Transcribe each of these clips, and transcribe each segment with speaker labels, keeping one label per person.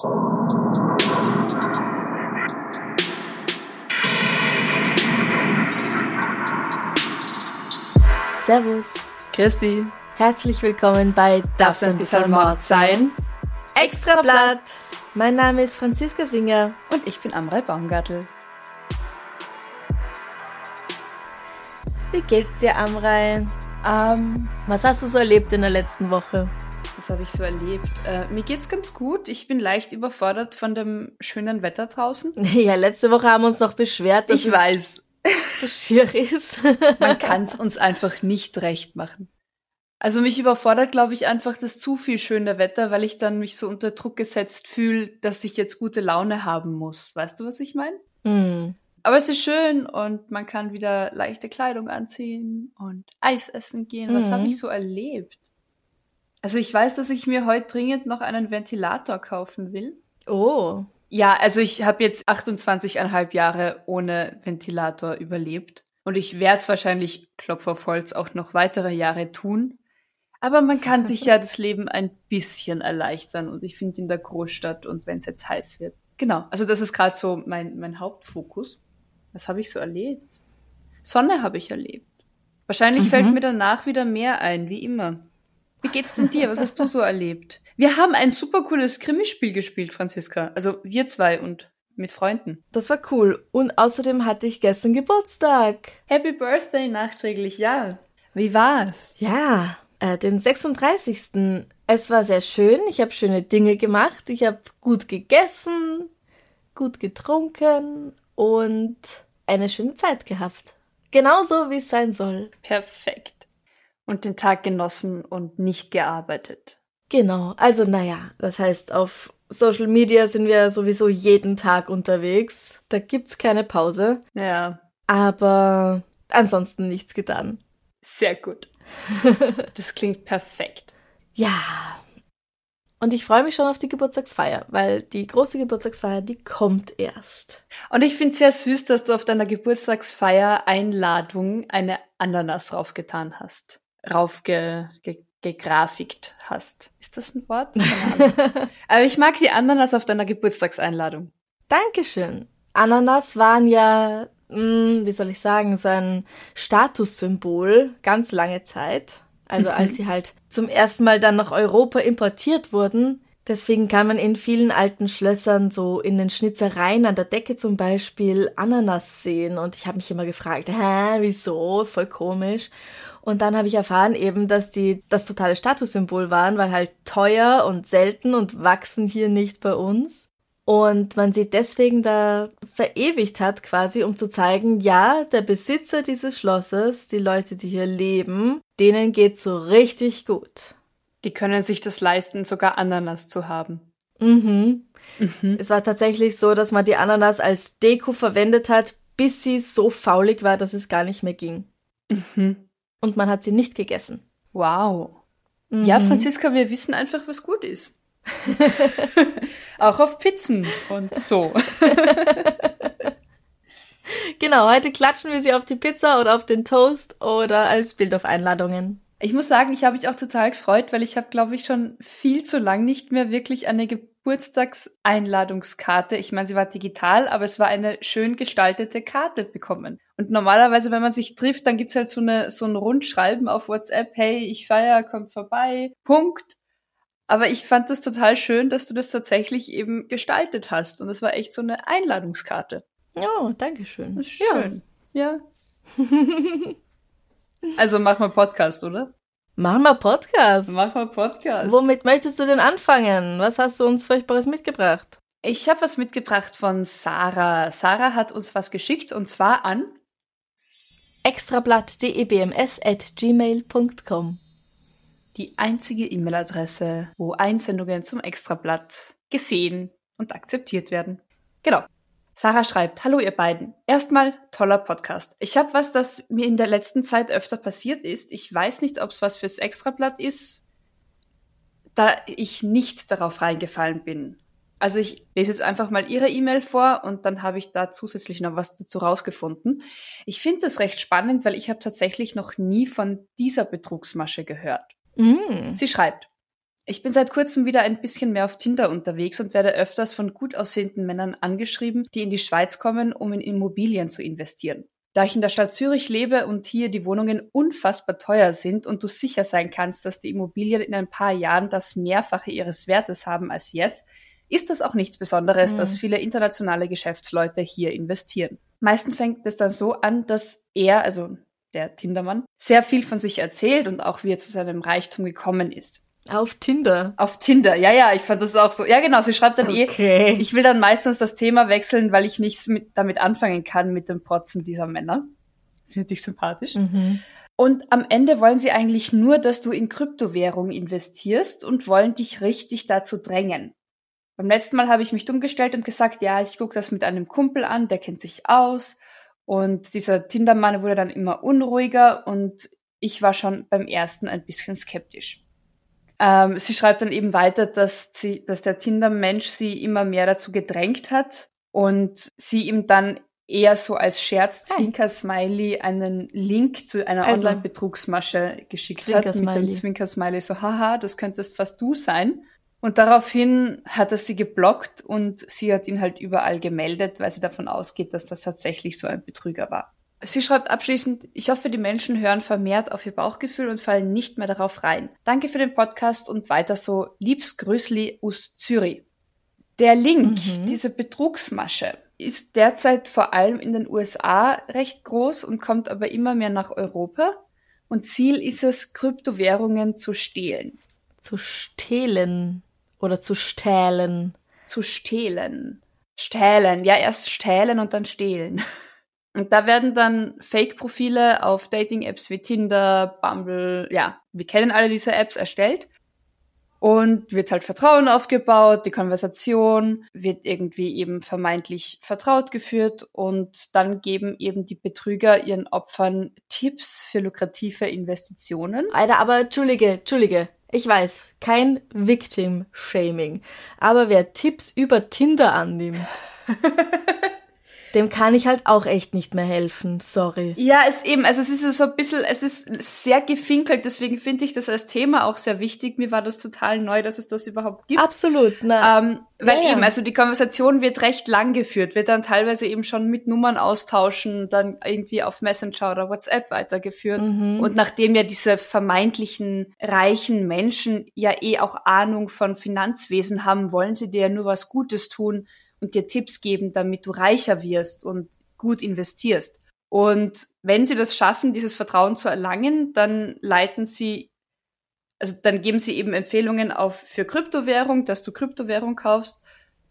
Speaker 1: Servus.
Speaker 2: Christi.
Speaker 1: Herzlich willkommen bei
Speaker 2: Darf's ein bisschen Mord sein?
Speaker 1: Extrablatt. Mein Name ist Franziska Singer.
Speaker 2: Und ich bin Amrei Baumgartel.
Speaker 1: Wie geht's dir, Amrei?
Speaker 2: Ähm,
Speaker 1: Was hast du so erlebt in der letzten Woche?
Speaker 2: Was habe ich so erlebt? Äh, mir geht's ganz gut. Ich bin leicht überfordert von dem schönen Wetter draußen.
Speaker 1: Ja, letzte Woche haben wir uns noch beschwert, dass
Speaker 2: Ich weiß,
Speaker 1: es so schier ist.
Speaker 2: man kann's uns einfach nicht recht machen. Also mich überfordert, glaube ich, einfach das zu viel schöne Wetter, weil ich dann mich so unter Druck gesetzt fühle, dass ich jetzt gute Laune haben muss. Weißt du, was ich meine?
Speaker 1: Hm.
Speaker 2: Aber es ist schön und man kann wieder leichte Kleidung anziehen und Eis essen gehen. Was
Speaker 1: Mhm.
Speaker 2: habe ich so erlebt? Also ich weiß, dass ich mir heute dringend noch einen Ventilator kaufen will.
Speaker 1: Oh.
Speaker 2: Ja, also ich habe jetzt 28,5 Jahre ohne Ventilator überlebt. Und ich werde es wahrscheinlich, Klopf auf Holz, auch noch weitere Jahre tun. Aber man kann sich ja das Leben ein bisschen erleichtern. Und ich finde in der Großstadt und wenn es jetzt heiß wird. Genau, also das ist gerade so mein, mein Hauptfokus. Was habe ich so erlebt? Sonne habe ich erlebt. Wahrscheinlich fällt mir danach wieder mehr ein, wie immer. Wie geht's denn dir? Was hast du so erlebt? Wir haben ein super cooles Krimispiel gespielt, Franziska. Also wir zwei und mit Freunden.
Speaker 1: Das war cool. Und außerdem hatte ich gestern Geburtstag.
Speaker 2: Happy Birthday nachträglich, ja. Wie war's?
Speaker 1: Ja, äh, den 36. Es war sehr schön. Ich habe schöne Dinge gemacht. Ich habe gut gegessen, gut getrunken und eine schöne Zeit gehabt. Genauso, wie es sein soll.
Speaker 2: Perfekt. Und den Tag genossen und nicht gearbeitet.
Speaker 1: Genau. Also, naja, das heißt, auf Social Media sind wir sowieso jeden Tag unterwegs. Da gibt's keine Pause.
Speaker 2: Ja,
Speaker 1: Aber ansonsten nichts getan.
Speaker 2: sehr gut. Das klingt perfekt.
Speaker 1: Ja. Und ich freue mich schon auf die Geburtstagsfeier, weil die große Geburtstagsfeier, die kommt erst.
Speaker 2: Und ich finde sehr süß, dass du auf deiner Geburtstagsfeier Einladung eine Ananas raufgetan hast. Raufge ge, gegrafikt hast. Ist das ein Wort? Aber ich mag die Ananas auf deiner Geburtstagseinladung.
Speaker 1: Dankeschön. Ananas waren ja, mh, wie soll ich sagen, so ein Statussymbol ganz lange Zeit. Also als sie halt zum ersten Mal dann nach Europa importiert wurden. Deswegen kann man in vielen alten Schlössern so in den Schnitzereien an der Decke zum Beispiel Ananas sehen. Und ich habe mich immer gefragt, hä, wieso? Voll komisch. Und dann habe ich erfahren eben, dass die das totale Statussymbol waren, weil halt teuer und selten und wachsen hier nicht bei uns. Und man sie deswegen da verewigt hat, quasi, um zu zeigen, ja, der Besitzer dieses Schlosses, die Leute, die hier leben, denen geht's so richtig gut.
Speaker 2: Die können sich das leisten, sogar Ananas zu haben.
Speaker 1: Mhm. Es war tatsächlich so, dass man die Ananas als Deko verwendet hat, bis sie so faulig war, dass es gar nicht mehr ging.
Speaker 2: Mhm.
Speaker 1: Und man hat sie nicht gegessen.
Speaker 2: Wow. Ja, Franziska, wir wissen einfach, was gut ist. Auch auf Pizzen und so.
Speaker 1: Genau, heute klatschen wir sie auf die Pizza oder auf den Toast oder als Bild auf Einladungen.
Speaker 2: Ich muss sagen, ich habe mich auch total gefreut, weil ich habe, glaube ich, schon viel zu lang nicht mehr wirklich eine Geburtstagseinladungskarte. Ich meine, sie war digital, aber es war eine schön gestaltete Karte bekommen. Und normalerweise, wenn man sich trifft, dann gibt's halt so, eine, so ein Rundschreiben auf WhatsApp, hey, ich feier, kommt vorbei, Punkt. Aber ich fand das total schön, dass du das tatsächlich eben gestaltet hast. Und es war echt so eine Einladungskarte.
Speaker 1: Ja, danke schön.
Speaker 2: Schön. Ja. also mach mal Podcast, oder?
Speaker 1: Machen wir Podcast.
Speaker 2: Mach mal Podcast.
Speaker 1: Womit möchtest du denn anfangen? Was hast du uns Furchtbares mitgebracht?
Speaker 2: Ich habe was mitgebracht von Sarah. Sarah hat uns was geschickt und zwar an
Speaker 1: extrablatt.debms at gmail.com
Speaker 2: die einzige E-Mail-Adresse, wo Einsendungen zum Extrablatt gesehen und akzeptiert werden. Genau. Sarah schreibt, hallo ihr beiden. Erstmal toller Podcast. Ich habe was, das mir in der letzten Zeit öfter passiert ist. Ich weiß nicht, ob es was fürs Extrablatt ist, da ich nicht darauf reingefallen bin. Also ich lese jetzt einfach mal Ihre E-Mail vor und dann habe ich da zusätzlich noch was dazu rausgefunden. Ich finde das recht spannend, weil ich habe tatsächlich noch nie von dieser Betrugsmasche gehört. Mm. Sie schreibt, ich bin seit kurzem wieder ein bisschen mehr auf Tinder unterwegs und werde öfters von gut aussehenden Männern angeschrieben, die in die Schweiz kommen, um in Immobilien zu investieren. Da ich in der Stadt Zürich lebe und hier die Wohnungen unfassbar teuer sind und du sicher sein kannst, dass die Immobilien in ein paar Jahren das Mehrfache ihres Wertes haben als jetzt, ist das auch nichts Besonderes, mhm. dass viele internationale Geschäftsleute hier investieren. Meistens fängt es dann so an, dass er, also der Tindermann, sehr viel von sich erzählt und auch wie er zu seinem Reichtum gekommen ist.
Speaker 1: Auf Tinder.
Speaker 2: Auf Tinder, ja, ja, ich fand das auch so. Ja, genau, sie schreibt dann eh, okay. eh, ich will dann meistens das Thema wechseln, weil ich nichts mit, damit anfangen kann mit dem Protzen dieser Männer. Finde ich sympathisch. Mhm. Und am Ende wollen sie eigentlich nur, dass du in Kryptowährung investierst und wollen dich richtig dazu drängen. Beim letzten Mal habe ich mich dumm gestellt und gesagt, ja, ich gucke das mit einem Kumpel an, der kennt sich aus. Und dieser Tindermann wurde dann immer unruhiger und ich war schon beim ersten ein bisschen skeptisch. Ähm, sie schreibt dann eben weiter, dass sie, dass der Tinder-Mensch sie immer mehr dazu gedrängt hat und sie ihm dann eher so als Scherz-Zwinker-Smiley einen Link zu einer also, Online-Betrugsmasche geschickt hat mit dem Zwinker-Smiley so, haha, das könntest fast du sein. Und daraufhin hat er sie geblockt und sie hat ihn halt überall gemeldet, weil sie davon ausgeht, dass das tatsächlich so ein Betrüger war. Sie schreibt abschließend, ich hoffe, die Menschen hören vermehrt auf ihr Bauchgefühl und fallen nicht mehr darauf rein. Danke für den Podcast und weiter so. Liebs Grüßli aus Zürich. Der Link, mhm. diese Betrugsmasche, ist derzeit vor allem in den USA recht groß und kommt aber immer mehr nach Europa. Und Ziel ist es, Kryptowährungen zu stehlen.
Speaker 1: Zu stehlen oder zu stählen?
Speaker 2: Zu stehlen. Stählen, ja, erst stählen und dann stehlen. Und da werden dann Fake-Profile auf Dating-Apps wie Tinder, Bumble, ja, wir kennen alle diese Apps erstellt. Und wird halt Vertrauen aufgebaut, die Konversation wird irgendwie eben vermeintlich vertraut geführt und dann geben eben die Betrüger ihren Opfern Tipps für lukrative Investitionen.
Speaker 1: Alter, aber Entschuldige, Entschuldige. Ich weiß, kein Victim-Shaming. Aber wer Tipps über Tinder annimmt, dem kann ich halt auch echt nicht mehr helfen, sorry.
Speaker 2: Ja, es eben, also es ist so ein bisschen, es ist sehr gefinkelt, deswegen finde ich das als Thema auch sehr wichtig. Mir war das total neu, dass es das überhaupt gibt.
Speaker 1: Absolut,
Speaker 2: na. Ähm, weil ja, eben, also die Konversation wird recht lang geführt, wird dann teilweise eben schon mit Nummern austauschen, dann irgendwie auf Messenger oder WhatsApp weitergeführt. Mhm. Und nachdem ja diese vermeintlichen reichen Menschen ja eh auch Ahnung von Finanzwesen haben, wollen sie dir ja nur was Gutes tun und dir Tipps geben, damit du reicher wirst und gut investierst. Und wenn sie das schaffen, dieses Vertrauen zu erlangen, dann leiten sie, also dann geben sie eben Empfehlungen auf für Kryptowährung, dass du Kryptowährung kaufst.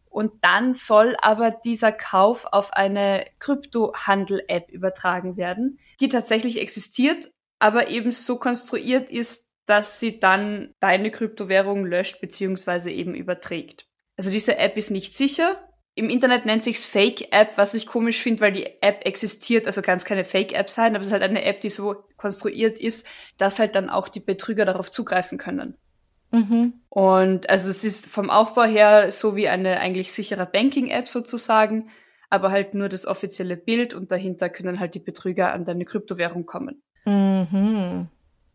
Speaker 2: Und dann soll aber dieser Kauf auf eine Kryptohandel-App übertragen werden, die tatsächlich existiert, aber eben so konstruiert ist, dass sie dann deine Kryptowährung löscht beziehungsweise eben überträgt. Also diese App ist nicht sicher, im Internet nennt sich's Fake App, was ich komisch finde, weil die App existiert, also kann es keine Fake App sein, aber es ist halt eine App, die so konstruiert ist, dass halt dann auch die Betrüger darauf zugreifen können. Mhm. Und also es ist vom Aufbau her so wie eine eigentlich sichere Banking-App sozusagen, aber halt nur das offizielle Bild und dahinter können halt die Betrüger an deine Kryptowährung kommen. Mhm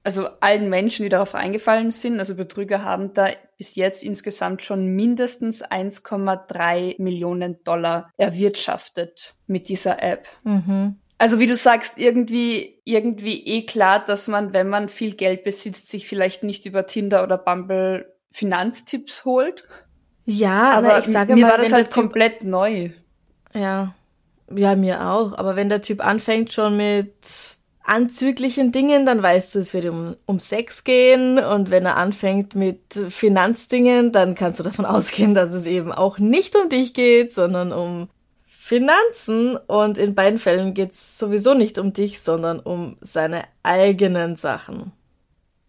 Speaker 2: also allen Menschen, die darauf eingefallen sind, also Betrüger haben da bis jetzt insgesamt schon mindestens 1,3 Millionen Dollar erwirtschaftet mit dieser App. Mhm. Also wie du sagst, irgendwie, irgendwie eh klar, dass man, wenn man viel Geld besitzt, sich vielleicht nicht über Tinder oder Bumble Finanztipps holt.
Speaker 1: Ja, aber ich sage
Speaker 2: mir
Speaker 1: mal,
Speaker 2: war das halt komplett neu.
Speaker 1: Ja. Ja, mir auch. Aber wenn der Typ anfängt schon mit anzüglichen Dingen, dann weißt du, es wird um, um Sex gehen und wenn er anfängt mit Finanzdingen, dann kannst du davon ausgehen, dass es eben auch nicht um dich geht, sondern um Finanzen und in beiden Fällen geht es sowieso nicht um dich, sondern um seine eigenen Sachen.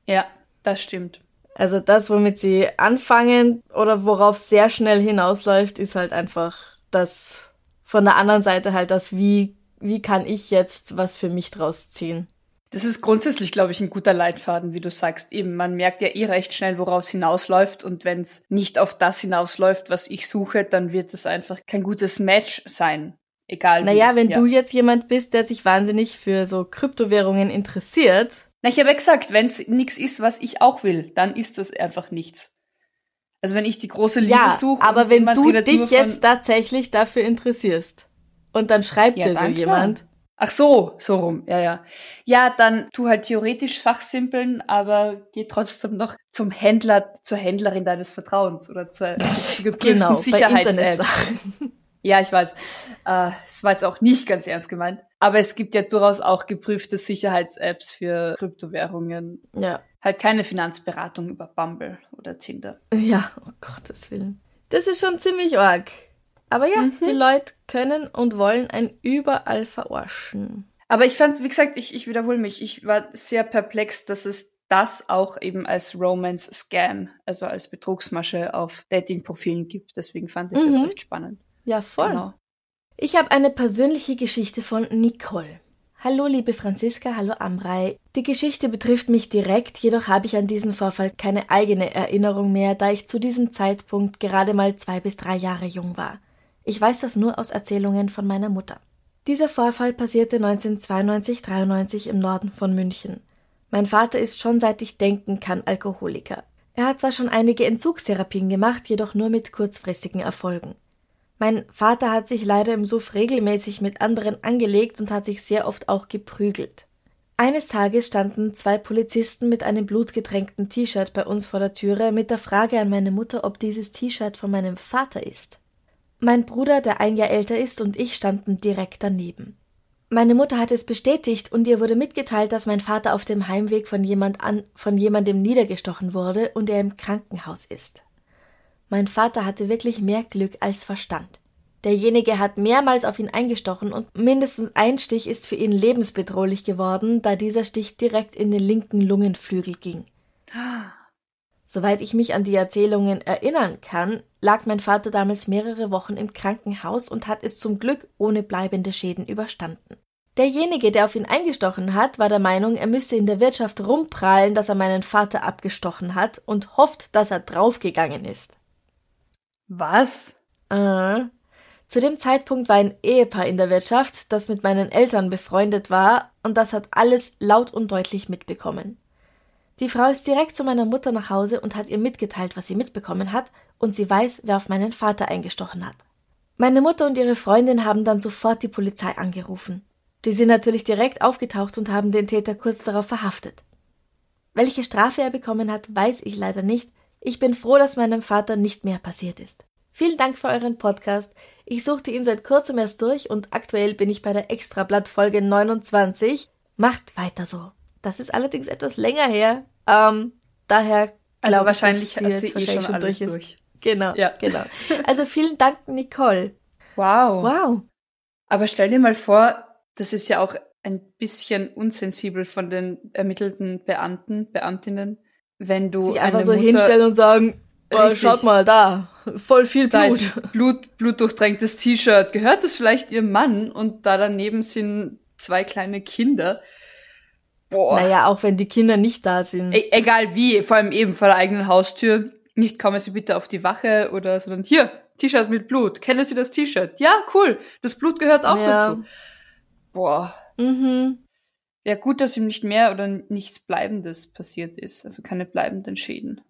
Speaker 2: Ja, Das stimmt.
Speaker 1: Also das, womit sie anfangen oder worauf sehr schnell hinausläuft, ist halt einfach das von der anderen Seite halt das, wie, wie kann ich jetzt was für mich draus ziehen.
Speaker 2: Das ist grundsätzlich, glaube ich, ein guter Leitfaden, wie du sagst. Eben, man merkt ja eh recht schnell, woraus hinausläuft. Und wenn es nicht auf das hinausläuft, was ich suche, dann wird es einfach kein gutes Match sein. Egal.
Speaker 1: Naja, wenn ja. du jetzt jemand bist, der sich wahnsinnig für so Kryptowährungen interessiert.
Speaker 2: Na, ich habe ja gesagt, wenn es nichts ist, was ich auch will, dann ist das einfach nichts. Also wenn ich die große Liebe ja, suche.
Speaker 1: Aber wenn du dich jetzt tatsächlich dafür interessierst und dann schreibt ja, dir so jemand. Klar
Speaker 2: Ach so, so rum, ja, ja. Ja, dann tu halt theoretisch fachsimpeln, aber geh trotzdem noch zum Händler, zur Händlerin deines Vertrauens oder zur, zur geprüften genau, Sicherheits-App. Ja, ich weiß. Äh, es war jetzt auch nicht ganz ernst gemeint. Aber es gibt ja durchaus auch geprüfte Sicherheits-Apps für Kryptowährungen.
Speaker 1: Ja.
Speaker 2: Halt keine Finanzberatung über Bumble oder Tinder.
Speaker 1: Ja, oh Gottes Willen. Das ist schon ziemlich arg. Aber ja, mhm. die Leute können und wollen ein überall verarschen.
Speaker 2: Aber ich fand, wie gesagt, ich, ich wiederhole mich, ich war sehr perplex, dass es das auch eben als Romance-Scam, also als Betrugsmasche auf Dating-Profilen gibt. Deswegen fand ich mhm. das recht spannend.
Speaker 1: Ja, voll. Genau. Ich habe eine persönliche Geschichte von Nicole. Hallo liebe Franziska, hallo Amrei. Die Geschichte betrifft mich direkt, jedoch habe ich an diesen Vorfall keine eigene Erinnerung mehr, da ich zu diesem Zeitpunkt gerade mal zwei bis drei Jahre jung war. Ich weiß das nur aus Erzählungen von meiner Mutter. Dieser Vorfall passierte 1992-93 im Norden von München. Mein Vater ist schon seit ich denken kann Alkoholiker. Er hat zwar schon einige Entzugstherapien gemacht, jedoch nur mit kurzfristigen Erfolgen. Mein Vater hat sich leider im Suff regelmäßig mit anderen angelegt und hat sich sehr oft auch geprügelt. Eines Tages standen zwei Polizisten mit einem blutgetränkten T-Shirt bei uns vor der Türe mit der Frage an meine Mutter, ob dieses T-Shirt von meinem Vater ist. Mein Bruder, der ein Jahr älter ist, und ich standen direkt daneben. Meine Mutter hat es bestätigt und ihr wurde mitgeteilt, dass mein Vater auf dem Heimweg von jemand an, von jemandem niedergestochen wurde und er im Krankenhaus ist. Mein Vater hatte wirklich mehr Glück als Verstand. Derjenige hat mehrmals auf ihn eingestochen und mindestens ein Stich ist für ihn lebensbedrohlich geworden, da dieser Stich direkt in den linken Lungenflügel ging. Soweit ich mich an die Erzählungen erinnern kann, lag mein Vater damals mehrere Wochen im Krankenhaus und hat es zum Glück ohne bleibende Schäden überstanden. Derjenige, der auf ihn eingestochen hat, war der Meinung, er müsse in der Wirtschaft rumprahlen, dass er meinen Vater abgestochen hat und hofft, dass er draufgegangen ist.
Speaker 2: Was?
Speaker 1: Äh. Zu dem Zeitpunkt war ein Ehepaar in der Wirtschaft, das mit meinen Eltern befreundet war, und das hat alles laut und deutlich mitbekommen. Die Frau ist direkt zu meiner Mutter nach Hause und hat ihr mitgeteilt, was sie mitbekommen hat, und sie weiß, wer auf meinen Vater eingestochen hat. Meine Mutter und ihre Freundin haben dann sofort die Polizei angerufen. Die sind natürlich direkt aufgetaucht und haben den Täter kurz darauf verhaftet. Welche Strafe er bekommen hat, weiß ich leider nicht. Ich bin froh, dass meinem Vater nicht mehr passiert ist. Vielen Dank für euren Podcast. Ich suchte ihn seit kurzem erst durch und aktuell bin ich bei der Extrablatt Folge 29. Macht weiter so. Das ist allerdings etwas länger her. Ähm, daher
Speaker 2: also glaube wahrscheinlich ich, dass sie jetzt eh wahrscheinlich schon, schon durch ist. Durch.
Speaker 1: Genau, ja. genau. Also vielen Dank, Nicole.
Speaker 2: Wow.
Speaker 1: Wow.
Speaker 2: Aber stell dir mal vor, das ist ja auch ein bisschen unsensibel von den ermittelten Beamten, Beamtinnen, wenn du
Speaker 1: sich einfach so Mutter hinstellen und sagen, oh, schaut mal da, voll viel Blut. Da ist
Speaker 2: Blut, blutdurchtränktes T-Shirt. Gehört das vielleicht ihrem Mann? Und da daneben sind zwei kleine Kinder.
Speaker 1: Boah. Naja, auch wenn die Kinder nicht da sind.
Speaker 2: E egal wie, vor allem eben vor der eigenen Haustür. Nicht kommen Sie bitte auf die Wache oder, sondern hier, T-Shirt mit Blut. Kennen Sie das T-Shirt? Ja, cool. Das Blut gehört auch ja. dazu. Boah.
Speaker 1: Mhm.
Speaker 2: Ja, gut, dass ihm nicht mehr oder nichts Bleibendes passiert ist. Also keine bleibenden Schäden.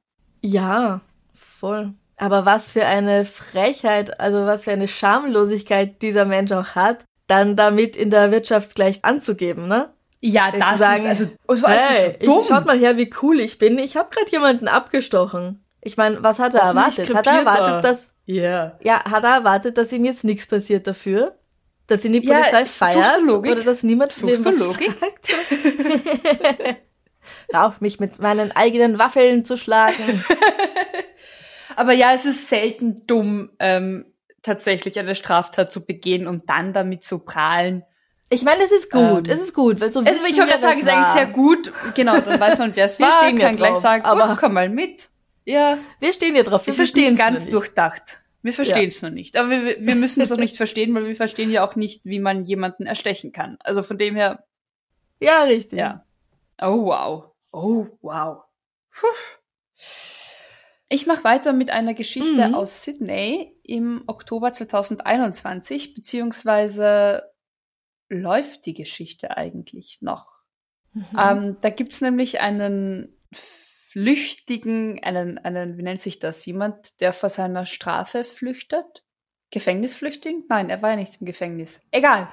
Speaker 1: Ja, voll. Aber was für eine Frechheit, also was für eine Schamlosigkeit dieser Mensch auch hat, dann damit in der Wirtschaft gleich anzugeben, ne?
Speaker 2: Ja, Jetzt das
Speaker 1: sagen, ist also oh, hey, ist dumm. schaut mal her, wie cool ich bin. Ich habe gerade jemanden abgestochen. Ich meine, was hat er erwartet? Hat er erwartet, dass
Speaker 2: yeah.
Speaker 1: ja, hat er erwartet, dass ihm jetzt nichts passiert dafür? Dass ihn die Polizei ja, feiert oder dass niemand
Speaker 2: Suchst was Logik?
Speaker 1: sagt? Rauch mich mit meinen eigenen Waffeln zu schlagen.
Speaker 2: Aber ja, es ist selten dumm, ähm, tatsächlich eine Straftat zu begehen und dann damit zu prahlen
Speaker 1: Ich meine, es ist gut, ähm, es ist gut, weil so
Speaker 2: Also ich wollte gerade sagen, es ist eigentlich sehr gut. Genau, dann weiß man, wer es war, stehen kann gleich sagen, aber gut, komm mal mit.
Speaker 1: Ja. Wir stehen ja drauf,
Speaker 2: wir verstehen es ganz nicht. durchdacht. Wir verstehen es ja. noch nicht. Aber wir, wir müssen es auch nicht verstehen, weil wir verstehen ja auch nicht, wie man jemanden erstechen kann. Also von dem her.
Speaker 1: Ja, richtig.
Speaker 2: Ja. Oh wow. Oh wow. Puh. Ich mache weiter mit einer Geschichte mhm. aus Sydney im Oktober 2021, beziehungsweise läuft die Geschichte eigentlich noch. Mhm. Ähm, da gibt's nämlich einen Flüchtigen, einen, einen, wie nennt sich das, jemand, der vor seiner Strafe flüchtet? Gefängnisflüchtling? Nein, er war ja nicht im Gefängnis. Egal.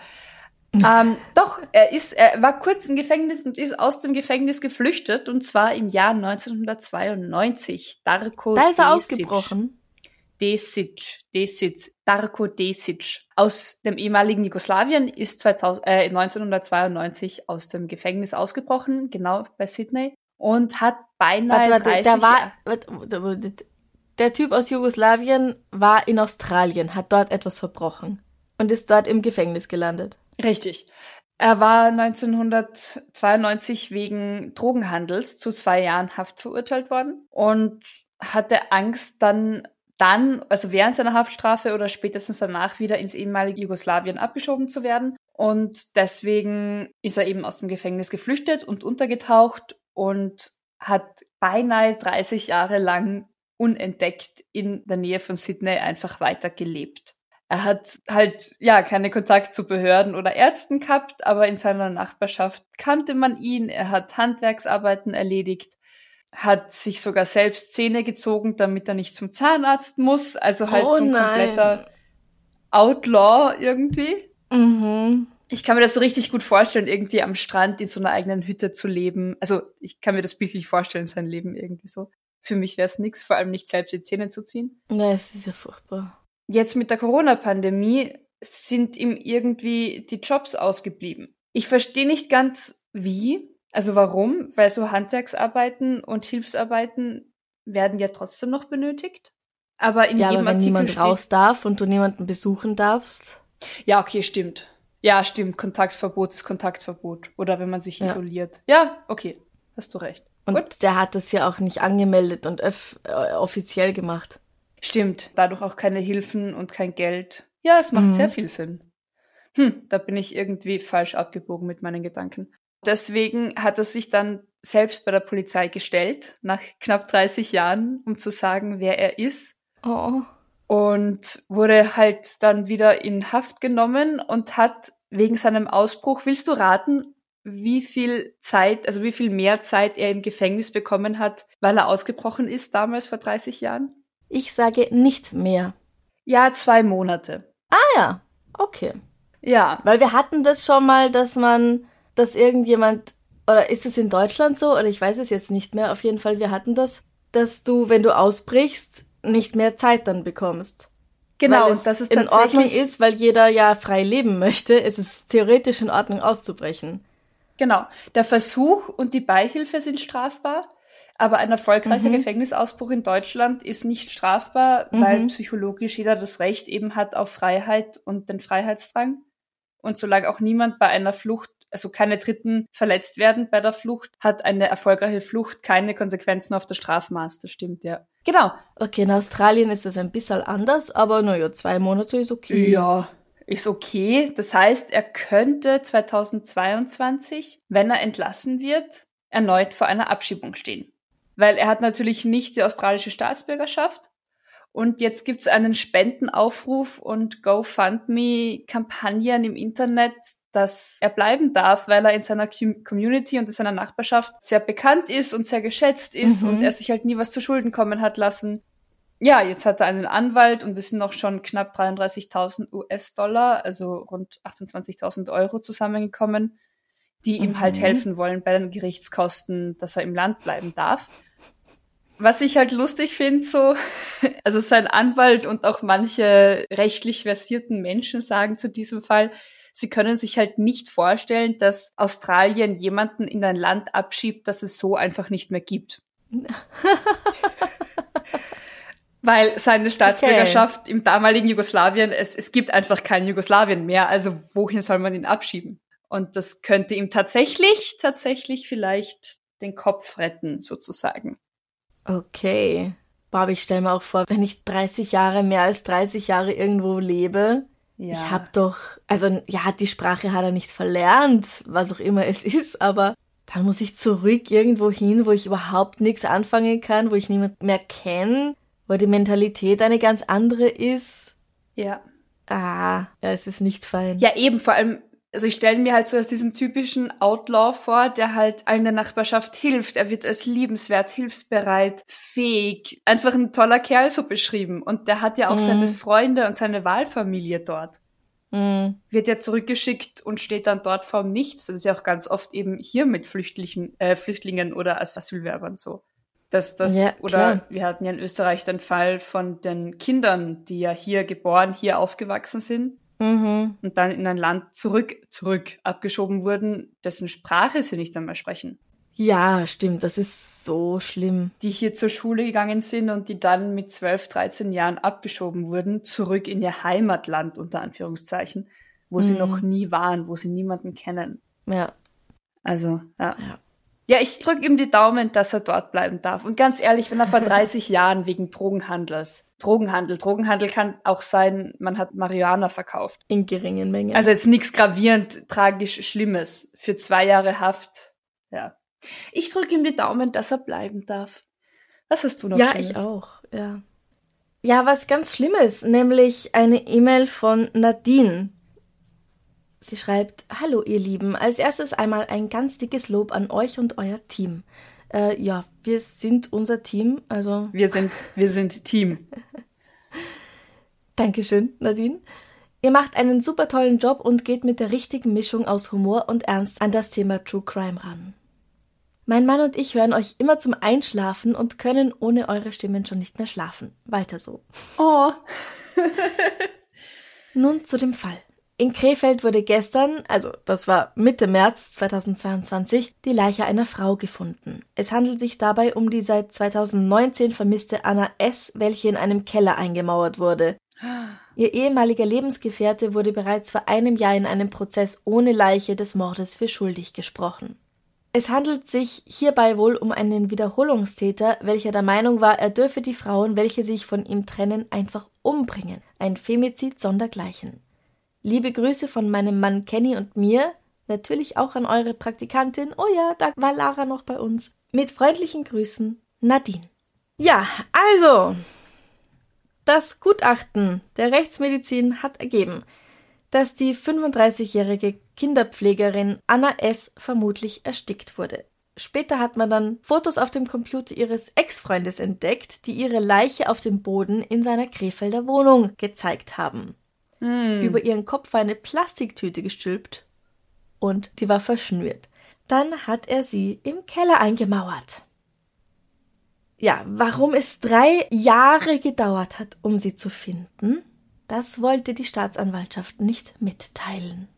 Speaker 2: ähm, doch, er ist, er war kurz im Gefängnis und ist aus dem Gefängnis geflüchtet und zwar im Jahr 1992. Darko
Speaker 1: da ist er Desic. ausgebrochen.
Speaker 2: Desic, Desic, Darko Desic aus dem ehemaligen Jugoslawien ist 2000, äh, 1992 aus dem Gefängnis ausgebrochen, genau bei Sydney, und hat beinahe warte, warte, 30
Speaker 1: der war, warte, der Typ aus Jugoslawien war in Australien, hat dort etwas verbrochen und ist dort im Gefängnis gelandet.
Speaker 2: Richtig. Er war 1992 wegen Drogenhandels zu zwei Jahren Haft verurteilt worden und hatte Angst, dann, dann, also während seiner Haftstrafe oder spätestens danach wieder ins ehemalige Jugoslawien abgeschoben zu werden. Und deswegen ist er eben aus dem Gefängnis geflüchtet und untergetaucht und hat beinahe 30 Jahre lang unentdeckt in der Nähe von Sydney einfach weitergelebt. Er hat halt, ja, keine Kontakt zu Behörden oder Ärzten gehabt, aber in seiner Nachbarschaft kannte man ihn. Er hat Handwerksarbeiten erledigt, hat sich sogar selbst Zähne gezogen, damit er nicht zum Zahnarzt muss. Also halt oh, so ein nein. kompletter Outlaw irgendwie. Mhm. Ich kann mir das so richtig gut vorstellen, irgendwie am Strand in so einer eigenen Hütte zu leben. Also ich kann mir das bildlich vorstellen, sein Leben irgendwie so. Für mich wäre es nix, vor allem nicht selbst die Zähne zu ziehen.
Speaker 1: Nein, es ist ja furchtbar
Speaker 2: jetzt mit der Corona-Pandemie sind ihm irgendwie die Jobs ausgeblieben. Ich verstehe nicht ganz wie, also warum, weil so Handwerksarbeiten und Hilfsarbeiten werden ja trotzdem noch benötigt. Aber in
Speaker 1: ja,
Speaker 2: jedem
Speaker 1: aber wenn
Speaker 2: Artikel
Speaker 1: niemand
Speaker 2: steht,
Speaker 1: raus darf und du niemanden besuchen darfst.
Speaker 2: Ja, okay, stimmt. Ja, stimmt. Kontaktverbot ist Kontaktverbot. Oder wenn man sich ja. isoliert. Ja, okay. Hast du recht.
Speaker 1: Und Gut. der hat das ja auch nicht angemeldet und öff äh, offiziell gemacht.
Speaker 2: Stimmt, dadurch auch keine Hilfen und kein Geld. Ja, es macht mhm. sehr viel Sinn. Hm, da bin ich irgendwie falsch abgebogen mit meinen Gedanken. Deswegen hat er sich dann selbst bei der Polizei gestellt, nach knapp 30 Jahren, um zu sagen, wer er ist.
Speaker 1: Oh.
Speaker 2: Und wurde halt dann wieder in Haft genommen und hat wegen seinem Ausbruch, willst du raten, wie viel Zeit, also wie viel mehr Zeit er im Gefängnis bekommen hat, weil er ausgebrochen ist damals vor 30 Jahren?
Speaker 1: Ich sage nicht mehr.
Speaker 2: Ja, zwei Monate.
Speaker 1: Ah ja, okay.
Speaker 2: Ja.
Speaker 1: Weil wir hatten das schon mal, dass man, dass irgendjemand, oder ist es in Deutschland so, oder ich weiß es jetzt nicht mehr, auf jeden Fall, wir hatten das, dass du, wenn du ausbrichst, nicht mehr Zeit dann bekommst.
Speaker 2: Genau,
Speaker 1: weil es
Speaker 2: dass es
Speaker 1: in Ordnung ist, weil jeder ja frei leben möchte, ist es theoretisch in Ordnung auszubrechen.
Speaker 2: Genau. Der Versuch und die Beihilfe sind strafbar. Aber ein erfolgreicher mhm. Gefängnisausbruch in Deutschland ist nicht strafbar, mhm. weil psychologisch jeder das Recht eben hat auf Freiheit und den Freiheitsdrang. Und solange auch niemand bei einer Flucht, also keine Dritten verletzt werden bei der Flucht, hat eine erfolgreiche Flucht keine Konsequenzen auf das Strafmaß. Das stimmt, ja.
Speaker 1: Genau. Okay, in Australien ist das ein bisschen anders, aber naja, zwei Monate ist okay.
Speaker 2: Ja, ist okay. Das heißt, er könnte 2022, wenn er entlassen wird, erneut vor einer Abschiebung stehen weil er hat natürlich nicht die australische Staatsbürgerschaft. Und jetzt gibt's einen Spendenaufruf und GoFundMe-Kampagnen im Internet, dass er bleiben darf, weil er in seiner Community und in seiner Nachbarschaft sehr bekannt ist und sehr geschätzt ist mhm. und er sich halt nie was zu Schulden kommen hat lassen. Ja, jetzt hat er einen Anwalt und es sind noch schon knapp 33.000 US-Dollar, also rund 28.000 Euro zusammengekommen, die mhm. ihm halt mhm. helfen wollen bei den Gerichtskosten, dass er im Land bleiben darf. Was ich halt lustig finde, so, also sein Anwalt und auch manche rechtlich versierten Menschen sagen zu diesem Fall, sie können sich halt nicht vorstellen, dass Australien jemanden in ein Land abschiebt, das es so einfach nicht mehr gibt. Weil seine Staatsbürgerschaft okay. im damaligen Jugoslawien, es, es gibt einfach kein Jugoslawien mehr, also wohin soll man ihn abschieben? Und das könnte ihm tatsächlich, tatsächlich vielleicht den Kopf retten, sozusagen.
Speaker 1: Okay. Aber ich stelle mir auch vor, wenn ich 30 Jahre, mehr als 30 Jahre irgendwo lebe, ja. ich habe doch, also ja, die Sprache hat er nicht verlernt, was auch immer es ist, aber dann muss ich zurück irgendwo hin, wo ich überhaupt nichts anfangen kann, wo ich niemand mehr kenne, wo die Mentalität eine ganz andere ist.
Speaker 2: Ja.
Speaker 1: Ah, ja, es ist nicht fein.
Speaker 2: Ja, eben, vor allem, also ich stelle mir halt so als diesen typischen Outlaw vor, der halt allen der Nachbarschaft hilft. Er wird als liebenswert, hilfsbereit, fähig, einfach ein toller Kerl so beschrieben. Und der hat ja auch mhm. seine Freunde und seine Wahlfamilie dort. Mhm. Wird ja zurückgeschickt und steht dann dort vorm Nichts. Das ist ja auch ganz oft eben hier mit Flüchtlingen, äh, Flüchtlingen oder Asylwerbern so. Dass das, ja, oder wir hatten ja in Österreich den Fall von den Kindern, die ja hier geboren, hier aufgewachsen sind mhm. und dann in ein Land zurück, zurück abgeschoben wurden, dessen Sprache sie nicht einmal sprechen.
Speaker 1: Ja, stimmt, das ist so schlimm.
Speaker 2: Die hier zur Schule gegangen sind und die dann mit 12, 13 Jahren abgeschoben wurden, zurück in ihr Heimatland, unter Anführungszeichen, wo mhm. sie noch nie waren, wo sie niemanden kennen.
Speaker 1: Ja.
Speaker 2: Also, ja. ja. Ja, ich drücke ihm die Daumen, dass er dort bleiben darf. Und ganz ehrlich, wenn er vor 30 Jahren wegen Drogenhandels, Drogenhandel, Drogenhandel kann auch sein, man hat Marihuana verkauft.
Speaker 1: In geringen Mengen.
Speaker 2: Also jetzt nichts gravierend, tragisch Schlimmes. Für zwei Jahre Haft. Ja. Ich drücke ihm die Daumen, dass er bleiben darf. Was hast du noch?
Speaker 1: Ja, Schlimmes? ich auch, ja. Ja, was ganz Schlimmes, nämlich eine E-Mail von Nadine. Sie schreibt, Hallo ihr Lieben, als erstes einmal ein ganz dickes Lob an euch und euer Team. Äh, ja, wir sind unser Team, also.
Speaker 2: Wir sind, wir sind Team.
Speaker 1: Dankeschön, Nadine. Ihr macht einen super tollen Job und geht mit der richtigen Mischung aus Humor und Ernst an das Thema True Crime ran. Mein Mann und ich hören euch immer zum Einschlafen und können ohne eure Stimmen schon nicht mehr schlafen. Weiter so.
Speaker 2: Oh.
Speaker 1: Nun zu dem Fall. In Krefeld wurde gestern, also das war Mitte März 2022, die Leiche einer Frau gefunden. Es handelt sich dabei um die seit 2019 vermisste Anna S., welche in einem Keller eingemauert wurde. Ihr ehemaliger Lebensgefährte wurde bereits vor einem Jahr in einem Prozess ohne Leiche des Mordes für schuldig gesprochen. Es handelt sich hierbei wohl um einen Wiederholungstäter, welcher der Meinung war, er dürfe die Frauen, welche sich von ihm trennen, einfach umbringen. Ein Femizid sondergleichen. Liebe Grüße von meinem Mann Kenny und mir, natürlich auch an eure Praktikantin. Oh ja, da war Lara noch bei uns. Mit freundlichen Grüßen, Nadine. Ja, also, das Gutachten der Rechtsmedizin hat ergeben, dass die 35-jährige Kinderpflegerin Anna S. vermutlich erstickt wurde. Später hat man dann Fotos auf dem Computer ihres Ex-Freundes entdeckt, die ihre Leiche auf dem Boden in seiner Krefelder Wohnung gezeigt haben. Mm. Über ihren Kopf war eine Plastiktüte gestülpt und die war verschnürt. Dann hat er sie im Keller eingemauert. Ja, warum es drei Jahre gedauert hat, um sie zu finden, das wollte die Staatsanwaltschaft nicht mitteilen.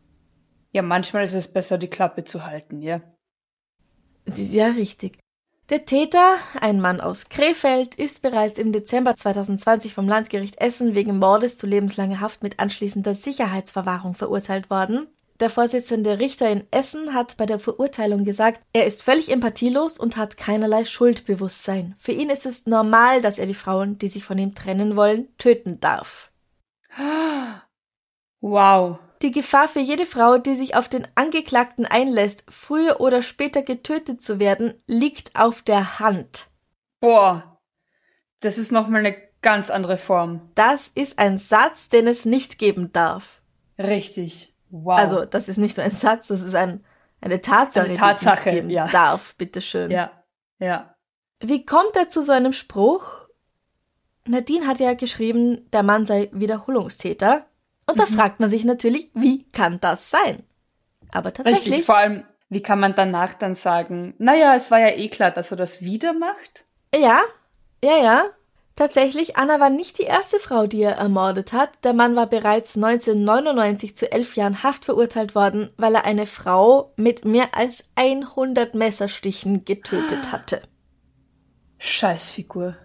Speaker 2: Ja, manchmal ist es besser, die Klappe zu halten, ja.
Speaker 1: Ja, richtig. Der Täter, ein Mann aus Krefeld, ist bereits im Dezember 2020 vom Landgericht Essen wegen Mordes zu lebenslanger Haft mit anschließender Sicherheitsverwahrung verurteilt worden. Der Vorsitzende Richter in Essen hat bei der Verurteilung gesagt, er ist völlig empathielos und hat keinerlei Schuldbewusstsein. Für ihn ist es normal, dass er die Frauen, die sich von ihm trennen wollen, töten darf.
Speaker 2: Wow.
Speaker 1: Die Gefahr für jede Frau, die sich auf den Angeklagten einlässt, früher oder später getötet zu werden, liegt auf der Hand.
Speaker 2: Boah, das ist nochmal eine ganz andere Form.
Speaker 1: Das ist ein Satz, den es nicht geben darf.
Speaker 2: Richtig. Wow.
Speaker 1: Also, das ist nicht nur ein Satz, das ist ein, eine Tatsache, eine Tatsache, die es nicht geben ja. darf, bitteschön.
Speaker 2: Ja, ja.
Speaker 1: Wie kommt er zu so einem Spruch? Nadine hat ja geschrieben, der Mann sei Wiederholungstäter. Und da mhm. fragt man sich natürlich, wie kann das sein? Aber tatsächlich. Richtig,
Speaker 2: vor allem, wie kann man danach dann sagen, naja, es war ja eh klar, dass er das wieder macht?
Speaker 1: Ja, ja, ja. Tatsächlich, Anna war nicht die erste Frau, die er ermordet hat. Der Mann war bereits 1999 zu elf Jahren Haft verurteilt worden, weil er eine Frau mit mehr als 100 Messerstichen getötet hatte.
Speaker 2: Scheißfigur.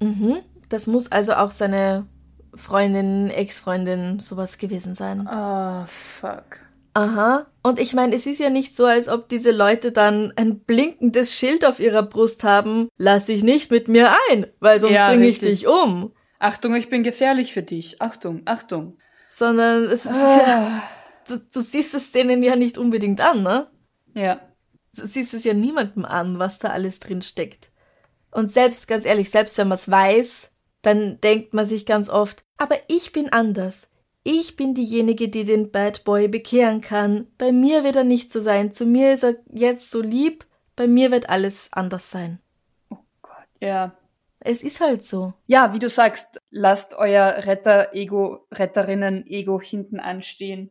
Speaker 1: Mhm. Das muss also auch seine Freundin, Ex-Freundin, sowas gewesen sein.
Speaker 2: Ah, oh, fuck.
Speaker 1: Aha. Und ich meine, es ist ja nicht so, als ob diese Leute dann ein blinkendes Schild auf ihrer Brust haben. Lass dich nicht mit mir ein, weil sonst
Speaker 2: Ja,
Speaker 1: bringe ich
Speaker 2: richtig.
Speaker 1: dich um.
Speaker 2: Achtung, ich bin gefährlich für dich. Achtung, Achtung.
Speaker 1: Sondern es ist
Speaker 2: Ah.
Speaker 1: ja, du, du siehst es denen ja nicht unbedingt an, ne?
Speaker 2: Ja.
Speaker 1: Du siehst es ja niemandem an, was da alles drin steckt. Und selbst, ganz ehrlich, selbst wenn man es weiß, dann denkt man sich ganz oft, aber ich bin anders. Ich bin diejenige, die den Bad Boy bekehren kann. Bei mir wird er nicht so sein. Zu mir ist er jetzt so lieb. Bei mir wird alles anders sein.
Speaker 2: Gott. Ja.
Speaker 1: Es ist halt so.
Speaker 2: Ja, wie du sagst, lasst euer Retter-Ego, Retterinnen-Ego hinten anstehen.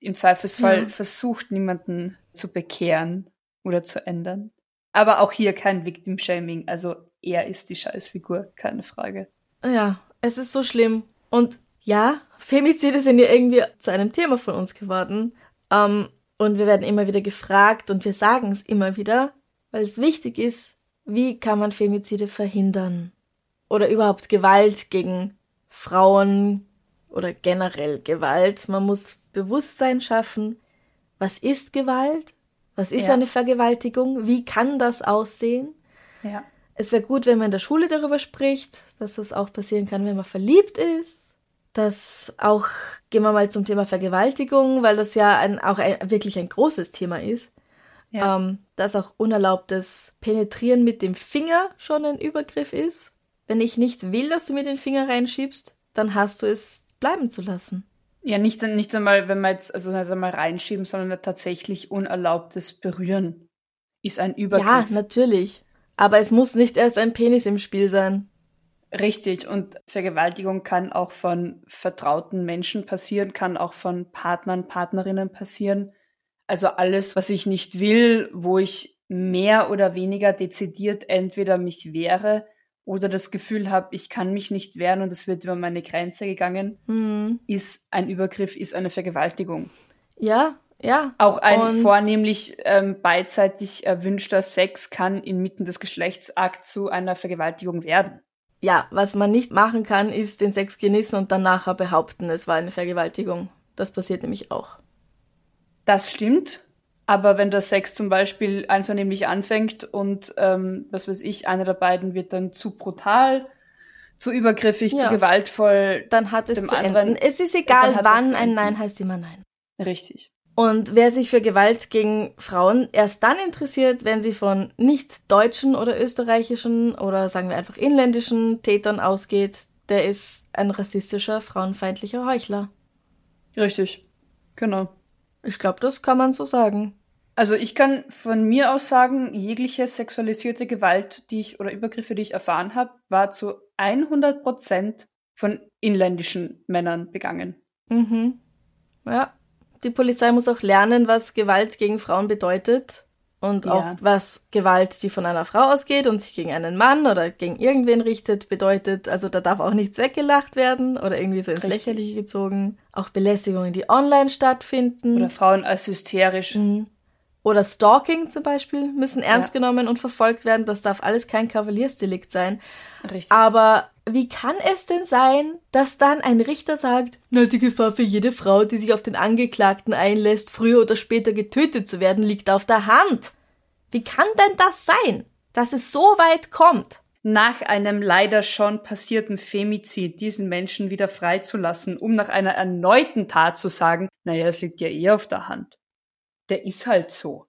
Speaker 2: Im Zweifelsfall
Speaker 1: Ja.
Speaker 2: versucht niemanden zu bekehren oder zu ändern. Aber auch hier kein Victim-Shaming. Also er ist die Scheißfigur, keine Frage.
Speaker 1: Ja, es ist so schlimm. Und ja, Femizide sind ja irgendwie zu einem Thema von uns geworden. Ähm, und wir werden immer wieder gefragt und wir sagen es immer wieder, weil es wichtig ist, wie kann man Femizide verhindern? Oder überhaupt Gewalt gegen Frauen oder generell Gewalt. Man muss Bewusstsein schaffen. Was ist Gewalt? Was ist
Speaker 2: Ja.
Speaker 1: eine Vergewaltigung? Wie kann das aussehen?
Speaker 2: Ja.
Speaker 1: Es wäre gut, wenn man in der Schule darüber spricht, dass das auch passieren kann, wenn man verliebt ist. Das auch, gehen wir mal zum Thema Vergewaltigung, weil das ja ein, auch ein, wirklich ein großes Thema ist.
Speaker 2: Ja.
Speaker 1: Ähm, dass auch unerlaubtes Penetrieren mit dem Finger schon ein Übergriff ist. Wenn ich nicht will, dass du mir den Finger reinschiebst, dann hast du es bleiben zu lassen.
Speaker 2: Ja, nicht, nicht einmal, wenn wir jetzt, also nicht einmal reinschieben, sondern tatsächlich unerlaubtes Berühren ist ein Übergriff.
Speaker 1: Ja, natürlich. Aber es muss nicht erst ein Penis im Spiel sein.
Speaker 2: Richtig. Und Vergewaltigung kann auch von vertrauten Menschen passieren, kann auch von Partnern, Partnerinnen passieren. Also alles, was ich nicht will, wo ich mehr oder weniger dezidiert entweder mich wehre oder das Gefühl habe, ich kann mich nicht wehren und es wird über meine Grenze gegangen,
Speaker 1: Hm.
Speaker 2: ist ein Übergriff, ist eine Vergewaltigung.
Speaker 1: Ja, ja.
Speaker 2: Auch ein vornehmlich ähm, beidseitig erwünschter Sex kann inmitten des Geschlechtsakts zu einer Vergewaltigung werden.
Speaker 1: Ja, was man nicht machen kann, ist den Sex genießen und dann nachher behaupten, es war eine Vergewaltigung. Das passiert nämlich auch.
Speaker 2: Das stimmt. Aber wenn der Sex zum Beispiel einvernehmlich anfängt und, ähm, was weiß ich, einer der beiden wird dann zu brutal, zu übergriffig,
Speaker 1: Ja.
Speaker 2: zu gewaltvoll.
Speaker 1: Dann hat es
Speaker 2: Dem
Speaker 1: zu
Speaker 2: anderen-
Speaker 1: enden. Es ist egal, wann ein. Nein heißt immer Nein.
Speaker 2: Richtig.
Speaker 1: Und wer sich für Gewalt gegen Frauen erst dann interessiert, wenn sie von nicht deutschen oder österreichischen oder sagen wir einfach inländischen Tätern ausgeht, der ist ein rassistischer, frauenfeindlicher Heuchler.
Speaker 2: Richtig. Genau.
Speaker 1: Ich glaube, das kann man so sagen.
Speaker 2: Also ich kann von mir aus sagen, jegliche sexualisierte Gewalt, die ich oder Übergriffe, die ich erfahren habe, war zu 100 Prozent von inländischen Männern begangen.
Speaker 1: Mhm. Ja. Die Polizei muss auch lernen, was Gewalt gegen Frauen bedeutet. Und
Speaker 2: Ja.
Speaker 1: auch was Gewalt, die von einer Frau ausgeht und sich gegen einen Mann oder gegen irgendwen richtet, bedeutet. Also da darf auch nichts weggelacht werden oder irgendwie so ins
Speaker 2: Richtig.
Speaker 1: Lächerliche gezogen. Auch Belästigungen, die online stattfinden.
Speaker 2: Oder Frauen als hysterisch.
Speaker 1: Mhm. Oder Stalking zum Beispiel müssen ernst
Speaker 2: Ja.
Speaker 1: genommen und verfolgt werden. Das darf alles kein Kavaliersdelikt sein.
Speaker 2: Richtig.
Speaker 1: Aber wie kann es denn sein, dass dann ein Richter sagt, na, die Gefahr für jede Frau, die sich auf den Angeklagten einlässt, früher oder später getötet zu werden, liegt auf der Hand? Wie kann denn das sein, dass es so weit kommt?
Speaker 2: nach einem leider schon passierten Femizid diesen Menschen wieder freizulassen, um nach einer erneuten Tat zu sagen, naja, es liegt ja eh auf der Hand. Der ist halt so.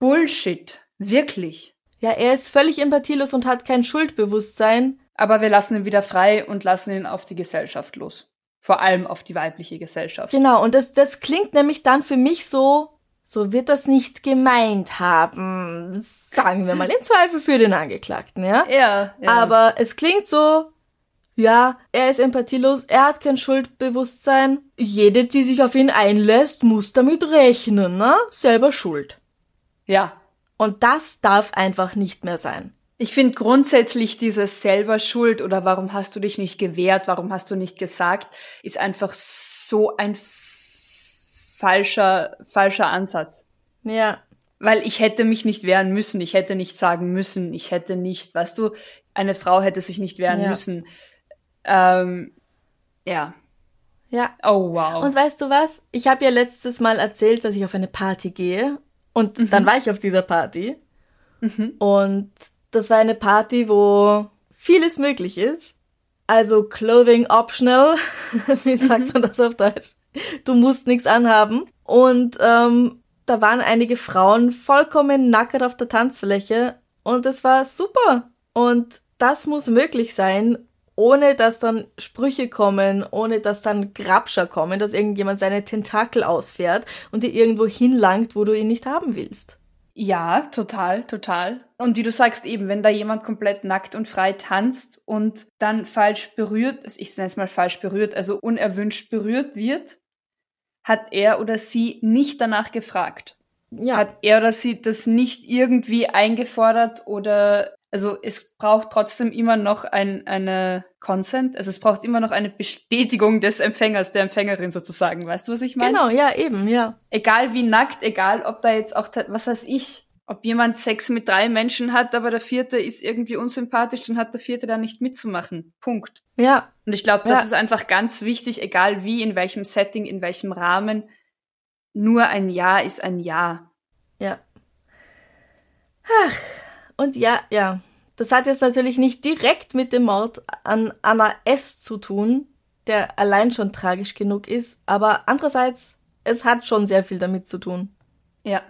Speaker 2: Bullshit. Wirklich.
Speaker 1: Ja, er ist völlig empathielos und hat kein Schuldbewusstsein.
Speaker 2: Aber wir lassen ihn wieder frei und lassen ihn auf die Gesellschaft los. Vor allem auf die weibliche Gesellschaft.
Speaker 1: Genau, und das, das klingt nämlich dann für mich so, so wird das nicht gemeint haben. Sagen wir mal im Zweifel für den Angeklagten, ja?
Speaker 2: Ja, ja.
Speaker 1: Aber es klingt so, ja, er ist empathielos, er hat kein Schuldbewusstsein. Jede, die sich auf ihn einlässt, muss damit rechnen, ne? Selber schuld.
Speaker 2: ja.
Speaker 1: Und das darf einfach nicht mehr sein.
Speaker 2: Ich finde grundsätzlich dieses selber Schuld oder warum hast du dich nicht gewehrt, warum hast du nicht gesagt, ist einfach so ein falscher, falscher Ansatz.
Speaker 1: Ja,
Speaker 2: Weil ich hätte mich nicht wehren müssen, ich hätte nicht sagen müssen, ich hätte nicht, weißt du, eine Frau hätte sich nicht wehren
Speaker 1: Ja.
Speaker 2: müssen. Ähm, ja,
Speaker 1: Ja.
Speaker 2: Oh, wow.
Speaker 1: Und weißt du was? Ich habe ja letztes Mal erzählt, dass ich auf eine Party gehe. Und dann war ich auf dieser Party. Und das war eine Party, wo vieles möglich ist. Also Clothing optional. Wie sagt man das auf Deutsch? Du musst nichts anhaben. Und ähm, da waren einige Frauen vollkommen nackert auf der Tanzfläche. Und es war super. Und das muss möglich sein, ohne dass dann Sprüche kommen, ohne dass dann Grabscher kommen, dass irgendjemand seine Tentakel ausfährt und dir irgendwo hinlangt, wo du ihn nicht haben willst.
Speaker 2: Ja, total, total. Und wie du sagst, eben, wenn da jemand komplett nackt und frei tanzt und dann falsch berührt, ich nenne es mal falsch berührt, also unerwünscht berührt wird, hat er oder sie nicht danach gefragt.
Speaker 1: Ja,
Speaker 2: Hat er oder sie das nicht irgendwie eingefordert oder, also es braucht trotzdem immer noch ein, eine Consent, also es braucht immer noch eine Bestätigung des Empfängers, der Empfängerin sozusagen. Weißt du, was ich meine?
Speaker 1: genau, ja, eben, ja.
Speaker 2: egal wie nackt, egal ob da jetzt auch, was weiß ich, ob jemand Sex mit drei Menschen hat, aber der vierte ist irgendwie unsympathisch, dann hat der vierte da nicht mitzumachen. Punkt.
Speaker 1: Ja,
Speaker 2: Und ich glaube, das
Speaker 1: Ja.
Speaker 2: ist einfach ganz wichtig, egal wie, in welchem Setting, in welchem Rahmen. Nur ein Ja ist ein Ja.
Speaker 1: ja. Ach, und ja, ja. Das hat jetzt natürlich nicht direkt mit dem Mord an Anna S. zu tun, der allein schon tragisch genug ist, aber andererseits, es hat schon sehr viel damit zu tun,
Speaker 2: Ja.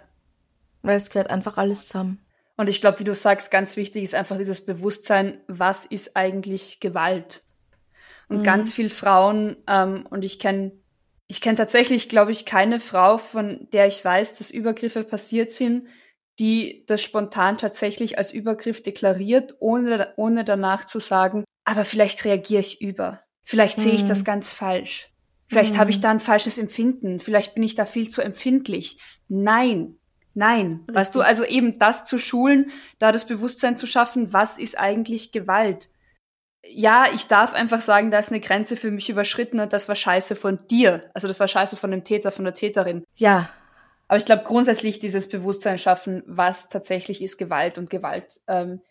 Speaker 1: weil es gehört einfach alles zusammen.
Speaker 2: Und ich glaube, wie du sagst, ganz wichtig ist einfach dieses Bewusstsein, was ist eigentlich Gewalt? Und ganz viel Frauen, ähm, und ich kenne ich kenn tatsächlich, glaube ich, keine Frau, von der ich weiß, dass Übergriffe passiert sind, die das spontan tatsächlich als Übergriff deklariert, ohne, ohne danach zu sagen, aber vielleicht reagiere ich über. Vielleicht sehe ich das ganz falsch. Vielleicht habe ich da ein falsches Empfinden. Vielleicht bin ich da viel zu empfindlich. Nein, nein. Weißt du, also eben das zu schulen, da das Bewusstsein zu schaffen, was ist eigentlich Gewalt? Ja, ich darf einfach sagen, da ist eine Grenze für mich überschritten und das war scheiße von dir. Also das war scheiße von dem Täter, von der Täterin.
Speaker 1: Ja,
Speaker 2: Aber ich glaube grundsätzlich dieses Bewusstsein schaffen, was tatsächlich ist Gewalt und Gewalt, ähm,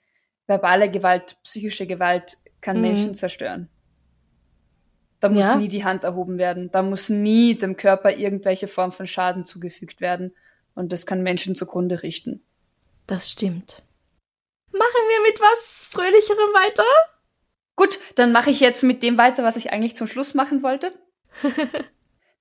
Speaker 2: verbale Gewalt, psychische Gewalt kann
Speaker 1: Mhm.
Speaker 2: Menschen zerstören. Da muss
Speaker 1: Ja.
Speaker 2: nie die Hand erhoben werden. Da muss nie dem Körper irgendwelche Form von Schaden zugefügt werden. Und das kann Menschen zugrunde richten.
Speaker 1: das stimmt. Machen wir mit was Fröhlicherem weiter?
Speaker 2: Gut, dann mache ich jetzt mit dem weiter, was ich eigentlich zum Schluss machen wollte.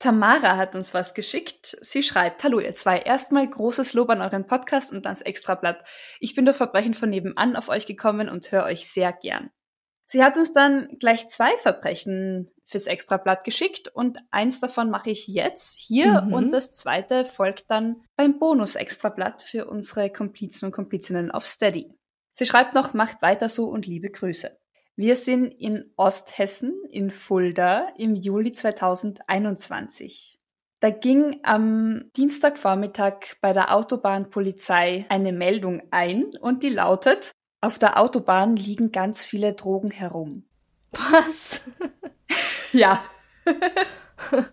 Speaker 2: Tamara hat uns was geschickt. Sie schreibt, Hallo ihr zwei, erstmal großes Lob an euren Podcast und ans Extrablatt. Ich bin durch Verbrechen von nebenan auf euch gekommen und höre euch sehr gern. Sie hat uns dann gleich zwei Verbrechen fürs Extrablatt geschickt und eins davon mache ich jetzt hier
Speaker 1: Mhm.
Speaker 2: und das zweite folgt dann beim Bonus-Extrablatt für unsere Komplizen und Komplizinnen auf Steady. Sie schreibt noch, macht weiter so und liebe Grüße. Wir sind in Osthessen, in Fulda, im Juli 2021. Da ging am Dienstagvormittag bei der Autobahnpolizei eine Meldung ein und die lautet, auf der Autobahn liegen ganz viele Drogen herum.
Speaker 1: Was?
Speaker 2: Ja.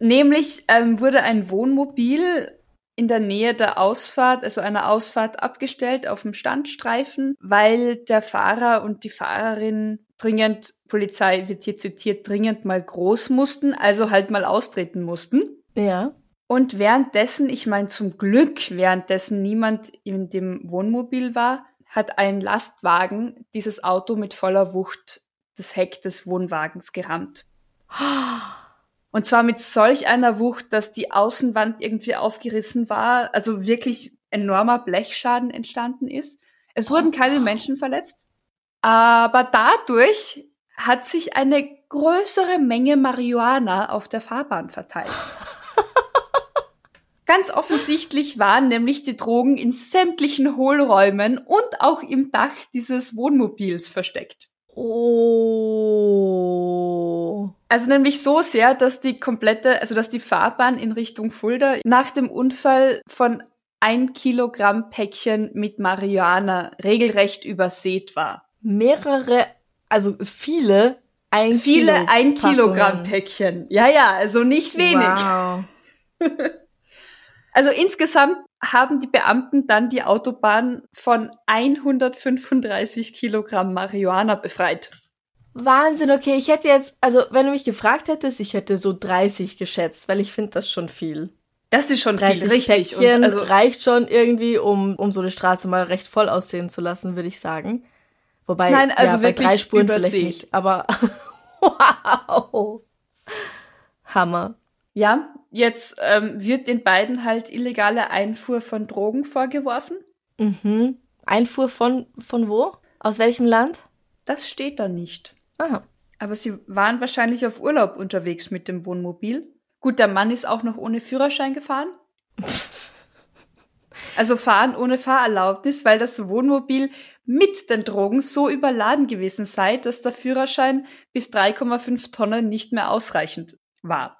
Speaker 2: Nämlich ähm, wurde ein Wohnmobil in der Nähe der Ausfahrt, also einer Ausfahrt abgestellt auf dem Standstreifen, weil der Fahrer und die Fahrerin dringend, Polizei wird hier zitiert, dringend mal groß mussten, also halt mal austreten mussten.
Speaker 1: Ja.
Speaker 2: Und währenddessen, ich meine zum Glück, währenddessen niemand in dem Wohnmobil war, hat ein Lastwagen dieses Auto mit voller Wucht das Heck des Wohnwagens gerammt. Und zwar mit solch einer Wucht, dass die Außenwand irgendwie aufgerissen war, also wirklich enormer Blechschaden entstanden ist. Es wurden keine Menschen verletzt, aber dadurch hat sich eine größere Menge Marihuana auf der Fahrbahn verteilt. Ganz offensichtlich waren nämlich die Drogen in sämtlichen Hohlräumen und auch im Dach dieses Wohnmobils versteckt.
Speaker 1: Oh.
Speaker 2: Also nämlich so sehr, dass die komplette, also dass die Fahrbahn in Richtung Fulda nach dem Unfall von ein Kilogramm Päckchen mit Marihuana regelrecht übersät war.
Speaker 1: Mehrere, also viele, ein
Speaker 2: Viele
Speaker 1: Kilo
Speaker 2: ein Kilogramm. Päckchen. Ja, ja, also nicht wenig.
Speaker 1: Wow.
Speaker 2: Also insgesamt haben die Beamten dann die Autobahn von 135 Kilogramm Marihuana befreit.
Speaker 1: Wahnsinn, okay, ich hätte jetzt, also wenn du mich gefragt hättest, ich hätte so 30 geschätzt, weil ich finde das schon viel.
Speaker 2: Das ist schon
Speaker 1: 30
Speaker 2: viel, richtig.
Speaker 1: Päckchen
Speaker 2: Und also,
Speaker 1: reicht schon irgendwie, um, um so eine Straße mal recht voll aussehen zu lassen, würde ich sagen. Wobei,
Speaker 2: Nein, also
Speaker 1: ja, bei drei Spuren vielleicht
Speaker 2: übersät.
Speaker 1: nicht, aber wow. Hammer.
Speaker 2: ja, jetzt ähm, wird den beiden halt illegale Einfuhr von Drogen vorgeworfen.
Speaker 1: Mhm. Einfuhr von, von wo? Aus welchem Land?
Speaker 2: Das steht da nicht.
Speaker 1: Aha.
Speaker 2: Aber sie waren wahrscheinlich auf Urlaub unterwegs mit dem Wohnmobil. Gut, der Mann ist auch noch ohne Führerschein gefahren. Also fahren ohne Fahrerlaubnis, weil das Wohnmobil mit den Drogen so überladen gewesen sei, dass der Führerschein bis 3,5 Tonnen nicht mehr ausreichend war.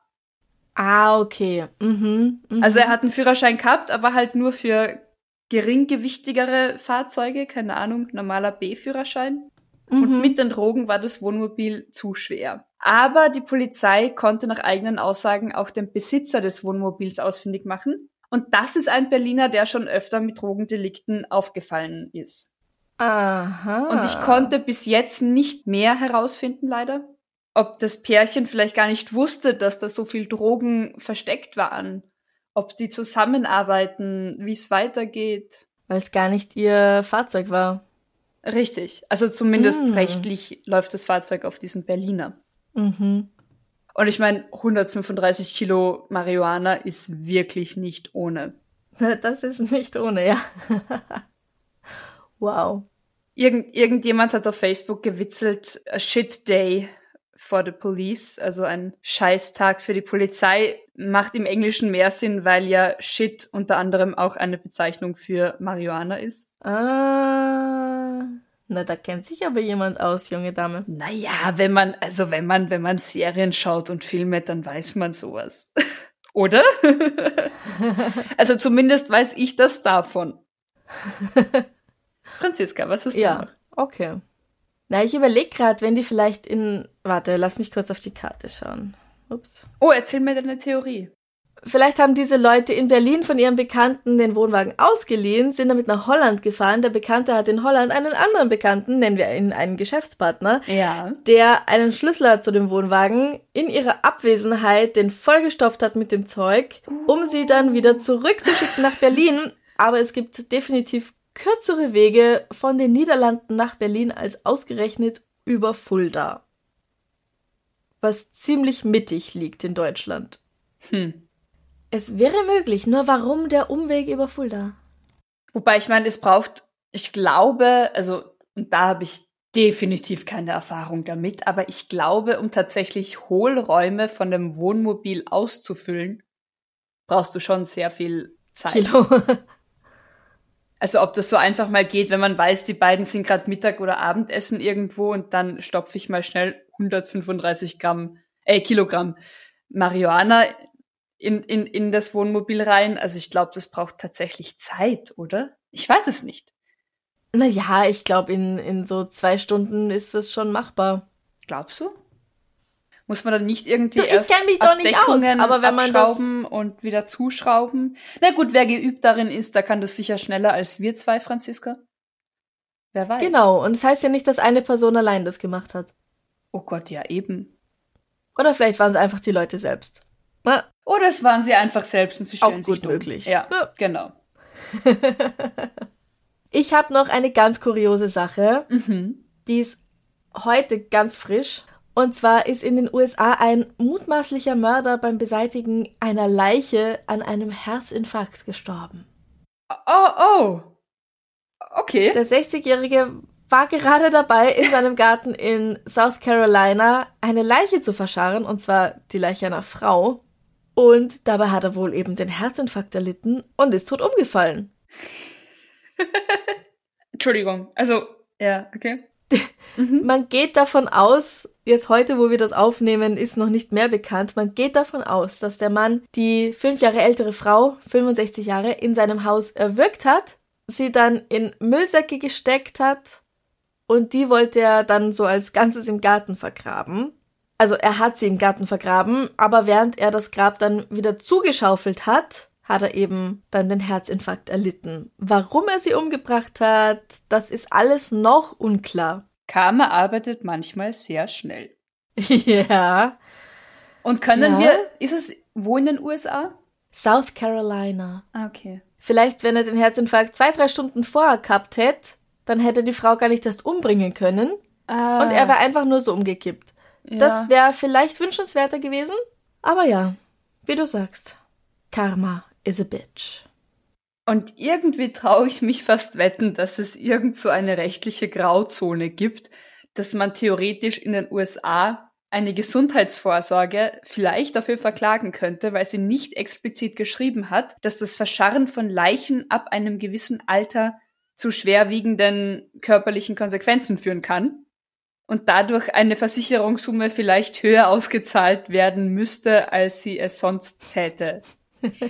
Speaker 1: Ah, okay. Mhm. mhm.
Speaker 2: Also er hat einen Führerschein gehabt, aber halt nur für geringgewichtigere Fahrzeuge, keine Ahnung, normaler B-Führerschein. Und
Speaker 1: Mhm.
Speaker 2: mit den Drogen war das Wohnmobil zu schwer. Aber die Polizei konnte nach eigenen Aussagen auch den Besitzer des Wohnmobils ausfindig machen. Und das ist ein Berliner, der schon öfter mit Drogendelikten aufgefallen ist.
Speaker 1: Aha.
Speaker 2: Und ich konnte bis jetzt nicht mehr herausfinden, leider. Ob das Pärchen vielleicht gar nicht wusste, dass da so viel Drogen versteckt waren. Ob die zusammenarbeiten, wie es weitergeht.
Speaker 1: Weil es gar nicht ihr Fahrzeug war.
Speaker 2: Richtig. Also zumindest
Speaker 1: Hm.
Speaker 2: rechtlich läuft das Fahrzeug auf diesen Berliner.
Speaker 1: Mhm.
Speaker 2: Und ich meine, 135 Kilo Marihuana ist wirklich nicht ohne.
Speaker 1: Das ist nicht ohne, ja. wow.
Speaker 2: Irgend, irgendjemand hat auf Facebook gewitzelt, a shit day for the police, also ein Scheißtag für die Polizei, macht im Englischen mehr Sinn, weil ja shit unter anderem auch eine Bezeichnung für Marihuana ist.
Speaker 1: Ah. Na, da kennt sich aber jemand aus, junge Dame.
Speaker 2: Naja, wenn man, also wenn man, wenn man Serien schaut und Filme, dann weiß man sowas. Oder? also zumindest weiß ich das davon. Franziska, was ist da
Speaker 1: Ja,
Speaker 2: noch?
Speaker 1: okay. Na, ich überlege gerade, wenn die vielleicht in. Warte, lass mich kurz auf die Karte schauen. Ups.
Speaker 2: Oh, erzähl mir deine Theorie.
Speaker 1: Vielleicht haben diese Leute in Berlin von ihrem Bekannten den Wohnwagen ausgeliehen, sind damit nach Holland gefahren. Der Bekannte hat in Holland einen anderen Bekannten, nennen wir ihn einen Geschäftspartner,
Speaker 2: Ja.
Speaker 1: der einen Schlüssel hat zu dem Wohnwagen, in ihrer Abwesenheit den vollgestopft hat mit dem Zeug, um sie dann wieder zurückzuschicken nach Berlin. Aber es gibt definitiv kürzere Wege von den Niederlanden nach Berlin als ausgerechnet über Fulda. Was ziemlich mittig liegt in Deutschland.
Speaker 2: Hm.
Speaker 1: Es wäre möglich, nur warum der Umweg über Fulda?
Speaker 2: Wobei ich meine, es braucht, ich glaube, also, und da habe ich definitiv keine Erfahrung damit, aber ich glaube, um tatsächlich Hohlräume von dem Wohnmobil auszufüllen, brauchst du schon sehr viel Zeit.
Speaker 1: Kilo.
Speaker 2: Also ob das so einfach mal geht, wenn man weiß, die beiden sind gerade Mittag oder Abendessen irgendwo und dann stopfe ich mal schnell 135 Gramm, äh, Kilogramm Marihuana in, in, in das Wohnmobil rein. Also ich glaube, das braucht tatsächlich Zeit, oder? Ich weiß es nicht.
Speaker 1: naja, ich glaube, in, in so zwei Stunden ist es schon machbar.
Speaker 2: Glaubst du? Muss man dann nicht irgendwie
Speaker 1: Du, ich
Speaker 2: erst
Speaker 1: mich doch nicht aus, aber wenn man das-
Speaker 2: und wieder zuschrauben? Na gut, wer geübt darin ist, der kann das sicher schneller als wir zwei, Franziska. Wer weiß.
Speaker 1: Genau, und es das heißt ja nicht, dass eine Person allein das gemacht hat.
Speaker 2: Oh Gott, ja eben.
Speaker 1: Oder vielleicht waren es einfach die Leute selbst. Na,
Speaker 2: Oder es waren sie einfach selbst und sie stellen
Speaker 1: Auch
Speaker 2: sich
Speaker 1: gut
Speaker 2: dumm.
Speaker 1: möglich.
Speaker 2: Ja,
Speaker 1: Ja.
Speaker 2: genau.
Speaker 1: Ich habe noch eine ganz kuriose Sache,
Speaker 2: Mhm.
Speaker 1: die ist heute ganz frisch. Und zwar ist in den USA ein mutmaßlicher Mörder beim Beseitigen einer Leiche an einem Herzinfarkt gestorben.
Speaker 2: Oh, oh. Okay.
Speaker 1: Der 60-Jährige war gerade dabei, in seinem Garten in South Carolina eine Leiche zu verscharren, und zwar die Leiche einer Frau. Und dabei hat er wohl eben den Herzinfarkt erlitten und ist tot umgefallen.
Speaker 2: Entschuldigung. Also, ja, okay.
Speaker 1: Man geht davon aus, jetzt heute, wo wir das aufnehmen, ist noch nicht mehr bekannt, man geht davon aus, dass der Mann die fünf Jahre ältere Frau, 65 Jahre, in seinem Haus erwürgt hat, sie dann in Müllsäcke gesteckt hat und die wollte er dann so als Ganzes im Garten vergraben. Also er hat sie im Garten vergraben, aber während er das Grab dann wieder zugeschaufelt hat, hat er eben dann den Herzinfarkt erlitten. Warum er sie umgebracht hat, das ist alles noch unklar.
Speaker 2: Karma arbeitet manchmal sehr schnell.
Speaker 1: ja.
Speaker 2: Und können
Speaker 1: Ja.
Speaker 2: wir, ist es wo in den USA?
Speaker 1: South Carolina.
Speaker 2: Ah, okay.
Speaker 1: Vielleicht, wenn er den Herzinfarkt zwei, drei Stunden vorher gehabt hätte, dann hätte die Frau gar nicht erst umbringen können.
Speaker 2: Ah,
Speaker 1: Und er wäre einfach nur so umgekippt.
Speaker 2: ja.
Speaker 1: Das wäre vielleicht wünschenswerter gewesen. Aber ja, wie du sagst, Karma is a bitch.
Speaker 2: Und irgendwie traue ich mich fast wetten, dass es irgend so eine rechtliche Grauzone gibt, dass man theoretisch in den USA eine Gesundheitsvorsorge vielleicht dafür verklagen könnte, weil sie nicht explizit geschrieben hat, dass das Verscharren von Leichen ab einem gewissen Alter zu schwerwiegenden körperlichen Konsequenzen führen kann und dadurch eine Versicherungssumme vielleicht höher ausgezahlt werden müsste, als sie es sonst täte.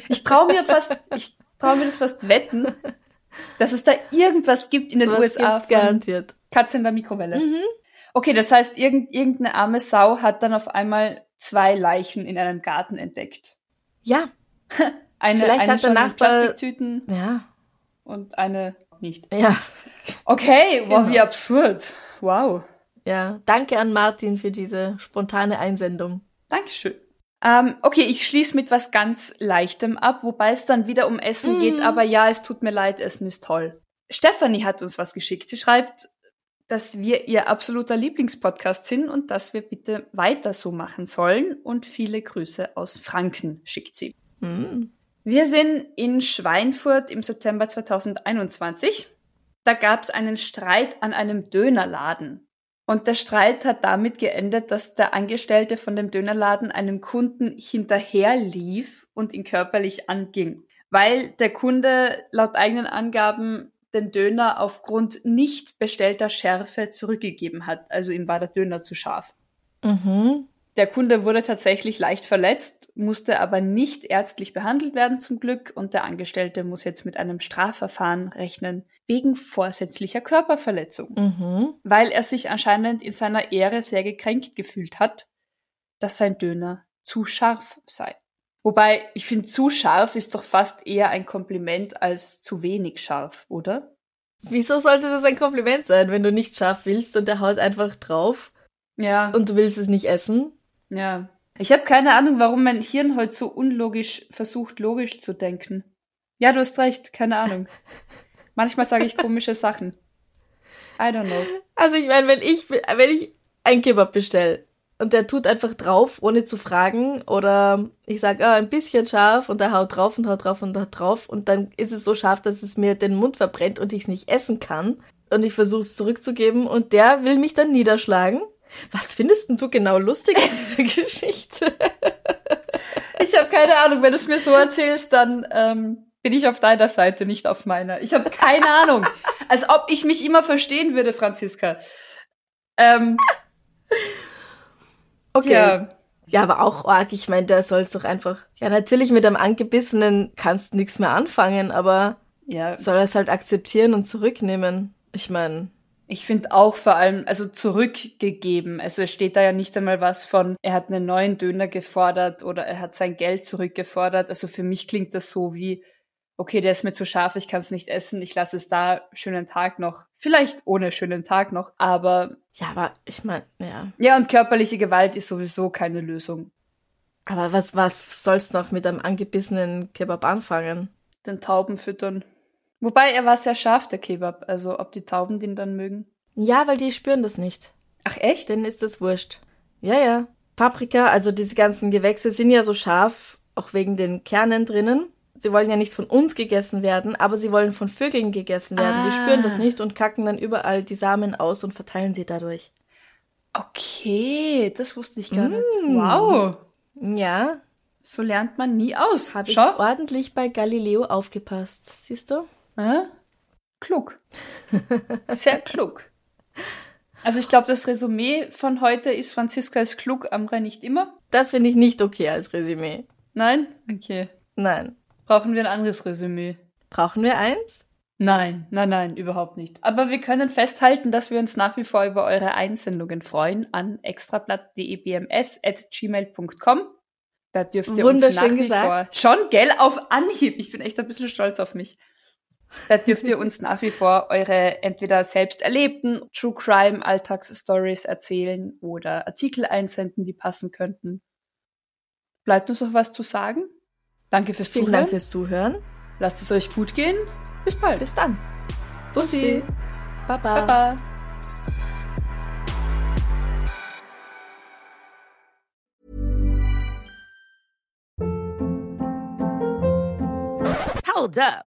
Speaker 2: Ich traue mir fast, ich traue mir das fast wetten, dass es da irgendwas gibt in den
Speaker 1: Sowas
Speaker 2: USA
Speaker 1: garantiert.
Speaker 2: Katze in der Mikrowelle.
Speaker 1: Mhm.
Speaker 2: Okay, das heißt, irgend, irgendeine arme Sau hat dann auf einmal zwei Leichen in einem Garten entdeckt.
Speaker 1: Ja,
Speaker 2: Eine,
Speaker 1: Vielleicht
Speaker 2: eine
Speaker 1: hat der Nachbar-
Speaker 2: Plastiktüten
Speaker 1: ja,
Speaker 2: und eine nicht.
Speaker 1: ja,
Speaker 2: Okay, wow,
Speaker 1: Genau.
Speaker 2: wie absurd. Wow.
Speaker 1: ja. Danke an Martin für diese spontane Einsendung.
Speaker 2: Dankeschön. Ähm, okay, ich schließe mit was ganz Leichtem ab, wobei es dann wieder um Essen
Speaker 1: Mhm.
Speaker 2: geht, aber ja, es tut mir leid, Essen ist toll. Stephanie hat uns was geschickt. Sie schreibt, dass wir ihr absoluter Lieblingspodcast sind und dass wir bitte weiter so machen sollen und viele Grüße aus Franken schickt sie.
Speaker 1: Hm.
Speaker 2: Wir sind in Schweinfurt im September 2021. Da gab es einen Streit an einem Dönerladen. Und der Streit hat damit geendet, dass der Angestellte von dem Dönerladen einem Kunden hinterherlief und ihn körperlich anging, weil der Kunde laut eigenen Angaben den Döner aufgrund nicht bestellter Schärfe zurückgegeben hat. Also ihm war der Döner zu scharf.
Speaker 1: Mhm.
Speaker 2: Der Kunde wurde tatsächlich leicht verletzt, musste aber nicht ärztlich behandelt werden zum Glück und der Angestellte muss jetzt mit einem Strafverfahren rechnen wegen vorsätzlicher Körperverletzung,
Speaker 1: Mhm.
Speaker 2: weil er sich anscheinend in seiner Ehre sehr gekränkt gefühlt hat, dass sein Döner zu scharf sei. Wobei, ich finde, zu scharf ist doch fast eher ein Kompliment als zu wenig scharf, oder?
Speaker 1: Wieso sollte das ein Kompliment sein, wenn du nicht scharf willst und der haut einfach drauf
Speaker 2: Ja.
Speaker 1: und du willst es nicht essen?
Speaker 2: Ja. Ich habe keine Ahnung, warum mein Hirn heute so unlogisch versucht, logisch zu denken. Ja, du hast recht, keine Ahnung. Manchmal sage ich komische Sachen. I don't know.
Speaker 1: Also ich meine, wenn ich wenn ich ein Kebab bestell und der tut einfach drauf, ohne zu fragen, oder ich sag, ah, ein bisschen scharf und der haut drauf und haut drauf und haut drauf und dann ist es so scharf, dass es mir den Mund verbrennt und ich es nicht essen kann und ich versuche es zurückzugeben und der will mich dann niederschlagen. Was findest denn du genau lustig an dieser Geschichte?
Speaker 2: Ich habe keine Ahnung, wenn du es mir so erzählst, dann ähm, bin ich auf deiner Seite, nicht auf meiner. Ich habe keine Ahnung. Als ob ich mich immer verstehen würde, Franziska. Ähm,
Speaker 1: Okay.
Speaker 2: ja.
Speaker 1: Ja, aber auch arg, ich meine, der soll es doch einfach. Ja, natürlich mit einem angebissenen kannst nichts mehr anfangen, aber
Speaker 2: Ja,
Speaker 1: soll er es halt akzeptieren und zurücknehmen. Ich meine,
Speaker 2: Ich finde auch vor allem, also zurückgegeben. Also es steht da ja nicht einmal was von, er hat einen neuen Döner gefordert oder er hat sein Geld zurückgefordert. Also für mich klingt das so wie, okay, der ist mir zu scharf, ich kann es nicht essen, ich lasse es da, schönen Tag noch. Vielleicht ohne schönen Tag noch, aber
Speaker 1: ja, aber ich meine, ja.
Speaker 2: ja, und körperliche Gewalt ist sowieso keine Lösung.
Speaker 1: Aber was, was soll's noch mit einem angebissenen Kebab anfangen?
Speaker 2: Den Tauben füttern. Wobei er war sehr scharf, der Kebab. Also ob die Tauben den dann mögen.
Speaker 1: Ja, weil die spüren das nicht.
Speaker 2: Ach echt?
Speaker 1: Denen ist das wurscht. Ja, ja. Paprika, also diese ganzen Gewächse sind ja so scharf, auch wegen den Kernen drinnen. Sie wollen ja nicht von uns gegessen werden, aber sie wollen von Vögeln gegessen werden. Die
Speaker 2: Ah.
Speaker 1: spüren das nicht und kacken dann überall die Samen aus und verteilen sie dadurch.
Speaker 2: Okay, das wusste ich gar nicht.
Speaker 1: Mm.
Speaker 2: Wow.
Speaker 1: Ja,
Speaker 2: So lernt man nie aus.
Speaker 1: habe ich ordentlich bei Galileo aufgepasst. Siehst du?
Speaker 2: Ja? Klug. Sehr klug. Also ich glaube, das Resümee von heute ist, Franziska ist klug, Amra nicht immer.
Speaker 1: Das finde ich nicht okay als Resümee.
Speaker 2: Nein? Okay.
Speaker 1: Nein.
Speaker 2: Brauchen wir ein anderes Resümee?
Speaker 1: Brauchen wir eins?
Speaker 2: Nein, nein, nein, überhaupt nicht. Aber wir können festhalten, dass wir uns nach wie vor über eure Einsendungen freuen an extrablatt.debms.gmail.com. Da dürft ihr uns nach wie
Speaker 1: gesagt.
Speaker 2: vor schon, gell, auf Anhieb. Ich bin echt ein bisschen stolz auf mich. Da dürft ihr uns nach wie vor eure entweder selbst erlebten True Crime Alltagsstories erzählen oder Artikel einsenden, die passen könnten. Bleibt uns noch was zu sagen? Danke fürs
Speaker 3: Vielen
Speaker 2: Zuhören.
Speaker 3: Dank fürs Zuhören.
Speaker 2: Lasst es euch gut gehen. Bis bald.
Speaker 3: Bis dann.
Speaker 2: Bussi.
Speaker 3: Baba.
Speaker 2: Baba.
Speaker 4: Hold up.